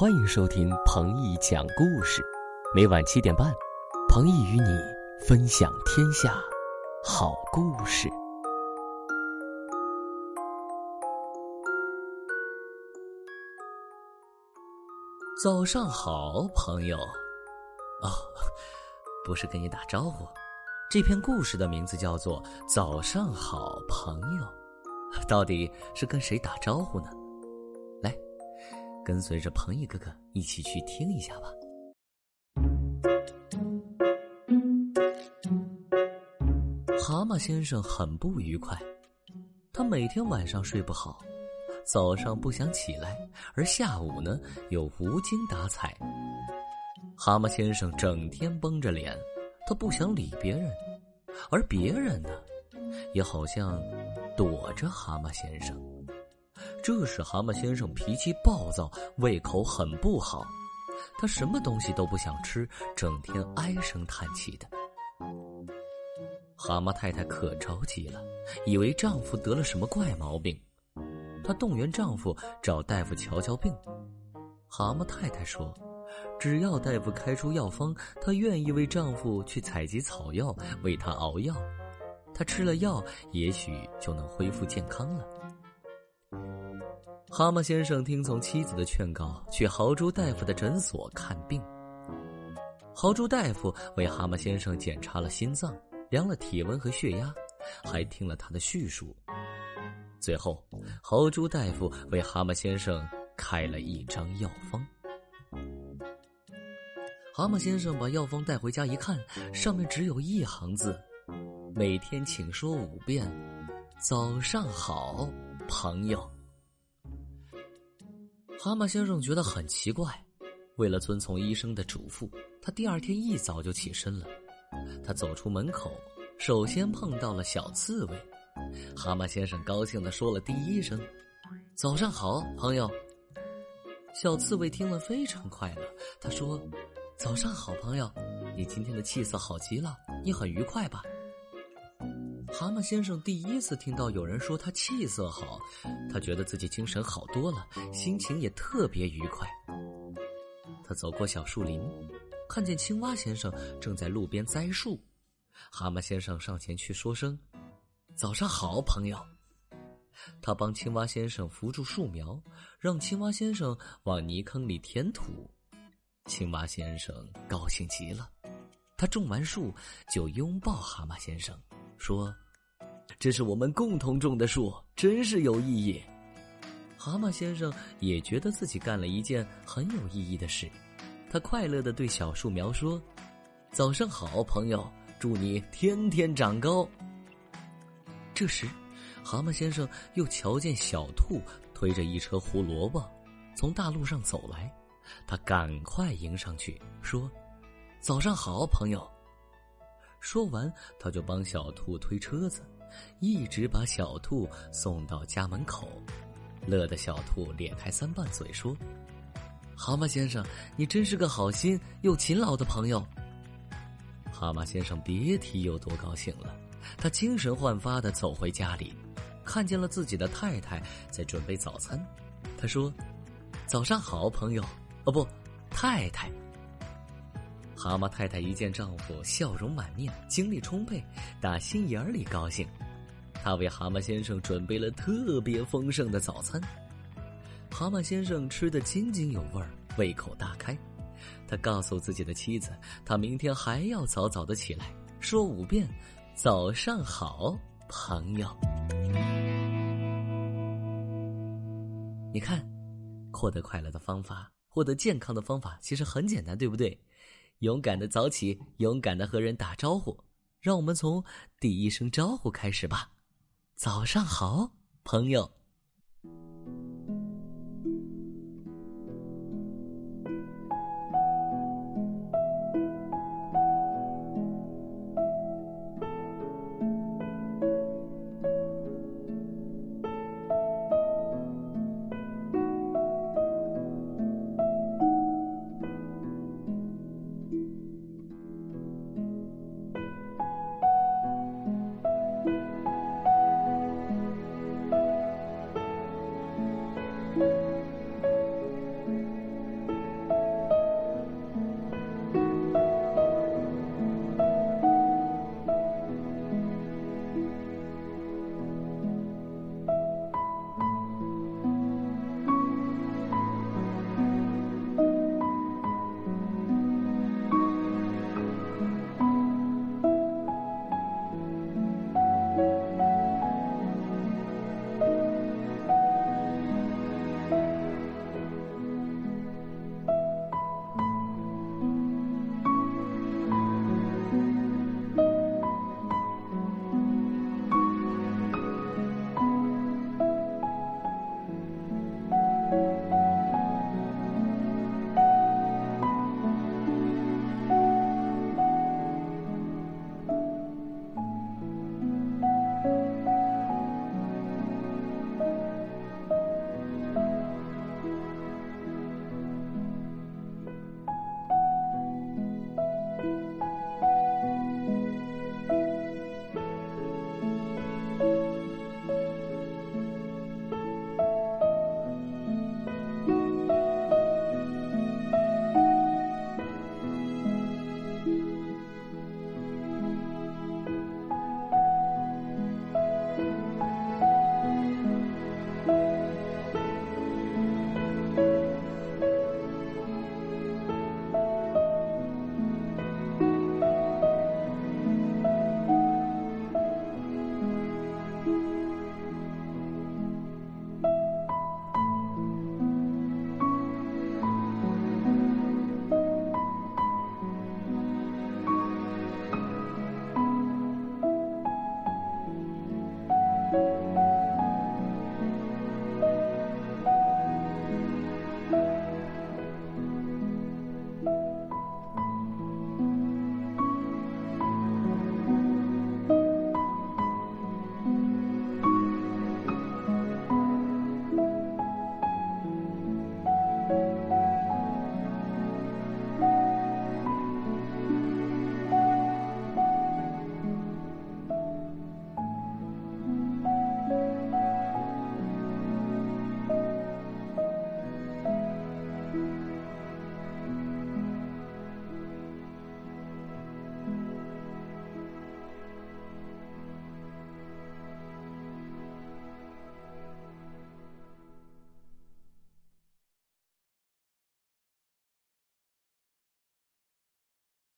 欢迎收听彭毅讲故事，每晚七点半，彭毅与你分享天下好故事。早上好，朋友。哦，不是跟你打招呼。这篇故事的名字叫做《早上好，朋友》，到底是跟谁打招呼呢？跟随着彭毅哥哥一起去听一下吧。蛤蟆先生很不愉快，他每天晚上睡不好，早上不想起来，而下午呢又无精打采。蛤蟆先生整天绷着脸，他不想理别人，而别人呢，也好像躲着蛤蟆先生。这时，蛤蟆先生脾气暴躁，胃口很不好，他什么东西都不想吃，整天唉声叹气的。蛤蟆太太可着急了，以为丈夫得了什么怪毛病，她动员丈夫找大夫瞧瞧病。蛤蟆太太说：“只要大夫开出药方，她愿意为丈夫去采集草药，为他熬药。他吃了药，也许就能恢复健康了。”蛤蟆先生听从妻子的劝告，去豪猪大夫的诊所看病。豪猪大夫为蛤蟆先生检查了心脏，量了体温和血压，还听了他的叙述。最后，豪猪大夫为蛤蟆先生开了一张药方。蛤蟆先生把药方带回家一看，上面只有一行字：“每天请说五遍，早上好，朋友。”蛤蟆先生觉得很奇怪，为了遵从医生的嘱咐，他第二天一早就起身了。他走出门口，首先碰到了小刺猬。蛤蟆先生高兴的说了第一声：“早上好，朋友。”小刺猬听了非常快乐，他说：“早上好，朋友，你今天的气色好极了，你很愉快吧？”蛤蟆先生第一次听到有人说他气色好，他觉得自己精神好多了，心情也特别愉快。他走过小树林，看见青蛙先生正在路边栽树，蛤蟆先生上前去说声：“早上好，朋友。”他帮青蛙先生扶住树苗，让青蛙先生往泥坑里填土。青蛙先生高兴极了，他种完树就拥抱蛤蟆先生，说。这是我们共同种的树，真是有意义。蛤蟆先生也觉得自己干了一件很有意义的事，他快乐的对小树苗说：“早上好，朋友，祝你天天长高。”这时，蛤蟆先生又瞧见小兔推着一车胡萝卜从大路上走来，他赶快迎上去说：“早上好，朋友。”说完，他就帮小兔推车子。一直把小兔送到家门口，乐得小兔咧开三瓣嘴说：“蛤蟆先生，你真是个好心又勤劳的朋友。”蛤蟆先生别提有多高兴了，他精神焕发的走回家里，看见了自己的太太在准备早餐。他说：“早上好，朋友。”哦，不，太太。蛤蟆太太一见丈夫笑容满面、精力充沛，打心眼里高兴。她为蛤蟆先生准备了特别丰盛的早餐。蛤蟆先生吃得津津有味儿，胃口大开。他告诉自己的妻子，他明天还要早早的起来，说五遍：“早上好，朋友。”你看，获得快乐的方法，获得健康的方法，其实很简单，对不对？勇敢的早起，勇敢的和人打招呼，让我们从第一声招呼开始吧。早上好，朋友。